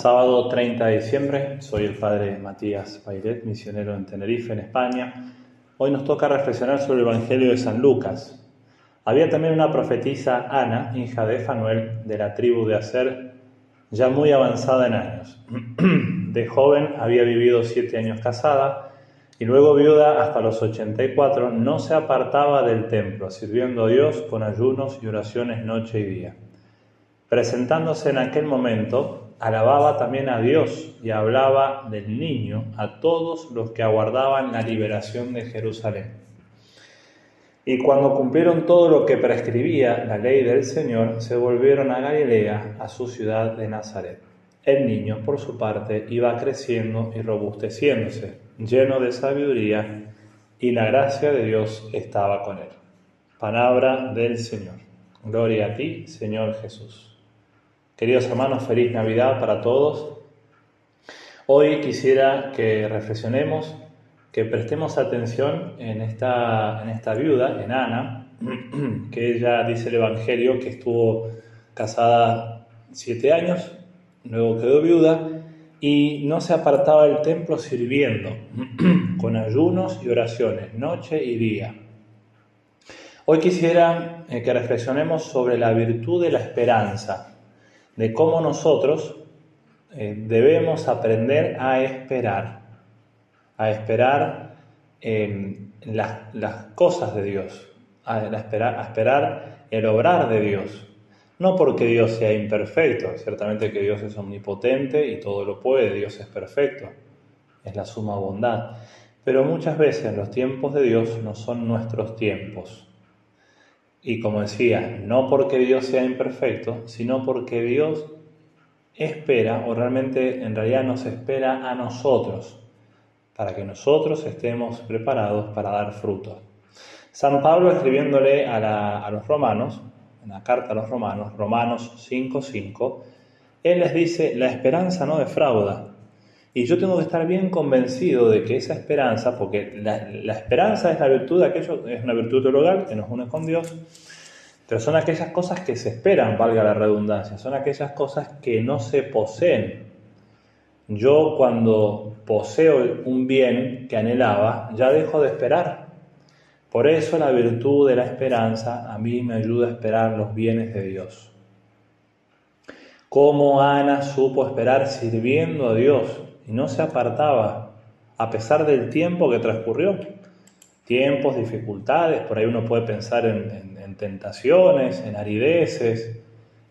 Sábado 30 de diciembre, soy el padre Matías Pairet, misionero en Tenerife, en España. Hoy nos toca reflexionar sobre el Evangelio de San Lucas. Había también una profetisa, Ana, hija de Fanuel, de la tribu de Aser, ya muy avanzada en años. De joven había vivido siete años casada y luego viuda hasta los 84, no se apartaba del templo, sirviendo a Dios con ayunos y oraciones noche y día. Presentándose en aquel momento, alababa también a Dios y hablaba del niño a todos los que aguardaban la liberación de Jerusalén. Y cuando cumplieron todo lo que prescribía la ley del Señor, se volvieron a Galilea, a su ciudad de Nazaret. El niño, por su parte, iba creciendo y robusteciéndose, lleno de sabiduría, y la gracia de Dios estaba con él. Palabra del Señor. Gloria a ti, Señor Jesús. Queridos hermanos, feliz Navidad para todos. Hoy quisiera que reflexionemos, que prestemos atención en esta, en esta viuda, en Ana, que ella dice el Evangelio que estuvo casada siete años, luego quedó viuda y no se apartaba del templo sirviendo, con ayunos y oraciones, noche y día. Hoy quisiera eh, que reflexionemos sobre la virtud de la esperanza de cómo nosotros eh, debemos aprender a esperar, a esperar las, cosas de Dios, a, esperar, a esperar el obrar de Dios. No porque Dios sea imperfecto, ciertamente que Dios es omnipotente y todo lo puede, Dios es perfecto, es la suma bondad. Pero muchas veces los tiempos de Dios no son nuestros tiempos. Y como decía, no porque Dios sea imperfecto, sino porque Dios espera, o realmente en realidad nos espera a nosotros, para que nosotros estemos preparados para dar fruto. San Pablo escribiéndole a, a los romanos, en la carta a los romanos, Romanos 5.5, él les dice, la esperanza no defrauda, y yo tengo que estar bien convencido de que esa esperanza, porque la, esperanza es la virtud de aquello, es una virtud teologal que nos une con Dios, pero son aquellas cosas que se esperan, valga la redundancia, son aquellas cosas que no se poseen. Yo cuando poseo un bien que anhelaba, ya dejo de esperar. Por eso la virtud de la esperanza a mí me ayuda a esperar los bienes de Dios. Cómo Ana supo esperar sirviendo a Dios y no se apartaba a pesar del tiempo que transcurrió. Tiempos, dificultades, por ahí uno puede pensar en, tentaciones, en arideces,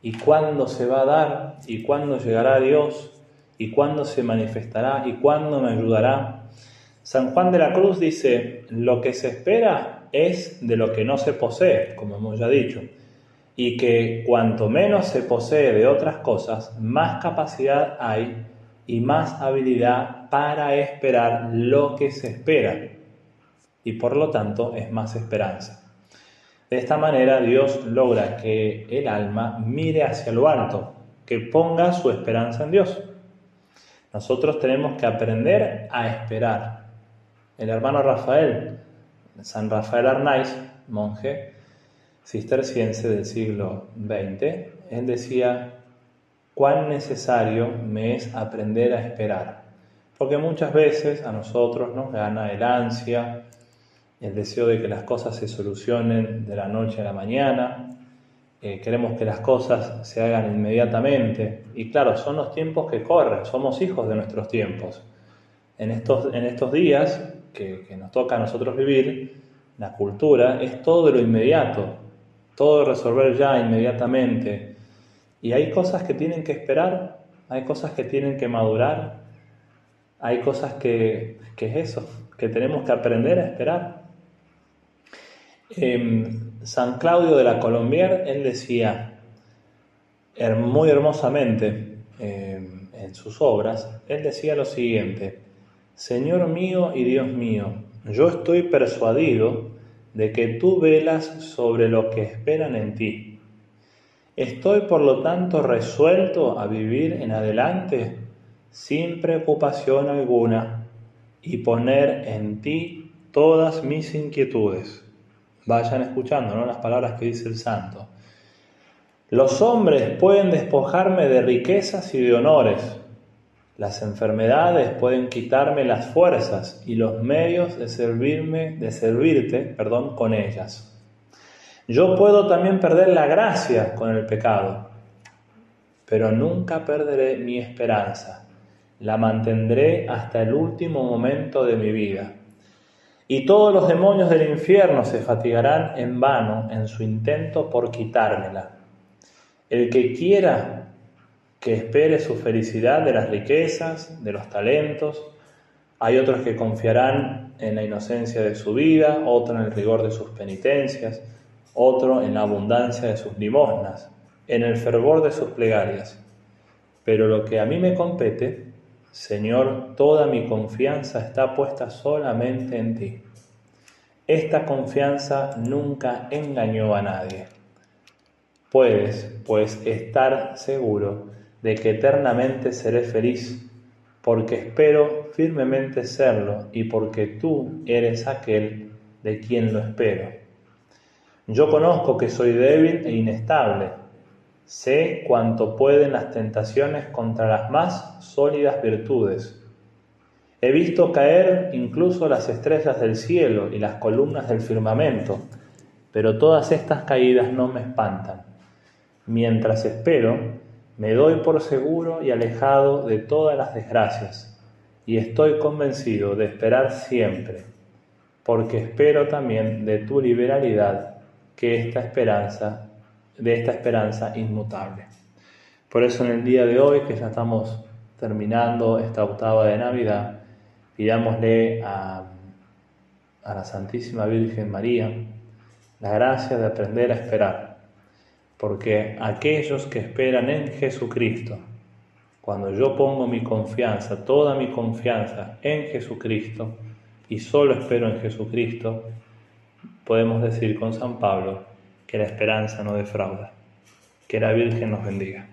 y cuándo se va a dar, y cuándo llegará Dios, y cuándo se manifestará, y cuándo me ayudará. San Juan de la Cruz dice, lo que se espera es de lo que no se posee, como hemos ya dicho, y que cuanto menos se posee de otras cosas, más capacidad hay y más habilidad para esperar lo que se espera y por lo tanto es más esperanza. De esta manera Dios logra que el alma mire hacia lo alto, que ponga su esperanza en Dios. Nosotros tenemos que aprender a esperar. El hermano Rafael, San Rafael Arnaiz, monje cisterciense del siglo XX, él decía, cuán necesario me es aprender a esperar. Porque muchas veces a nosotros nos gana el ansia, el deseo de que las cosas se solucionen de la noche a la mañana, eh, queremos que las cosas se hagan inmediatamente. Y claro, son los tiempos que corren, somos hijos de nuestros tiempos. En estos, en estos días que, que nos toca a nosotros vivir, la cultura es todo de lo inmediato, todo resolver ya inmediatamente, y hay cosas que tienen que esperar, hay cosas que tienen que madurar, hay cosas que, que es eso, que tenemos que aprender a esperar. Em, San Claudio de la Colombier, él decía muy hermosamente em, en sus obras, él decía lo siguiente, Señor mío y Dios mío, yo estoy persuadido de que tú velas sobre lo que esperan en ti Estoy por lo tanto resuelto a vivir en adelante sin preocupación alguna y poner en ti todas mis inquietudes. Vayan escuchando ¿no? las palabras que dice el santo. Los hombres pueden despojarme de riquezas y de honores, Las enfermedades pueden quitarme las fuerzas y los medios de servirme, de servirte, perdón, con ellas. Yo puedo también perder la gracia con el pecado, pero nunca perderé mi esperanza. La mantendré hasta el último momento de mi vida. Y todos los demonios del infierno se fatigarán en vano en su intento por quitármela. El que quiera que espere su felicidad de las riquezas, de los talentos. Hay otros que confiarán en la inocencia de su vida, otro en el rigor de sus penitencias, otro en la abundancia de sus limosnas, en el fervor de sus plegarias. Pero lo que a mí me compete, Señor, toda mi confianza está puesta solamente en ti. Esta confianza nunca engañó a nadie. Puedes, pues, estar seguro de que eternamente seré feliz, porque espero firmemente serlo y porque tú eres aquel de quien lo espero. Yo conozco que soy débil e inestable, sé cuánto pueden las tentaciones contra las más sólidas virtudes. He visto caer incluso las estrellas del cielo y las columnas del firmamento, pero todas estas caídas no me espantan. Mientras espero, me doy por seguro y alejado de todas las desgracias, y estoy convencido de esperar siempre, porque espero también de tu liberalidad que esta esperanza, de esta esperanza inmutable. Por eso en el día de hoy, que ya estamos terminando esta octava de Navidad, pidámosle a, a la Santísima Virgen María la gracia de aprender a esperar porque aquellos que esperan en Jesucristo, cuando yo pongo mi confianza, toda mi confianza en Jesucristo, y solo espero en Jesucristo, podemos decir con San Pablo que la esperanza no defrauda. Que la Virgen nos bendiga.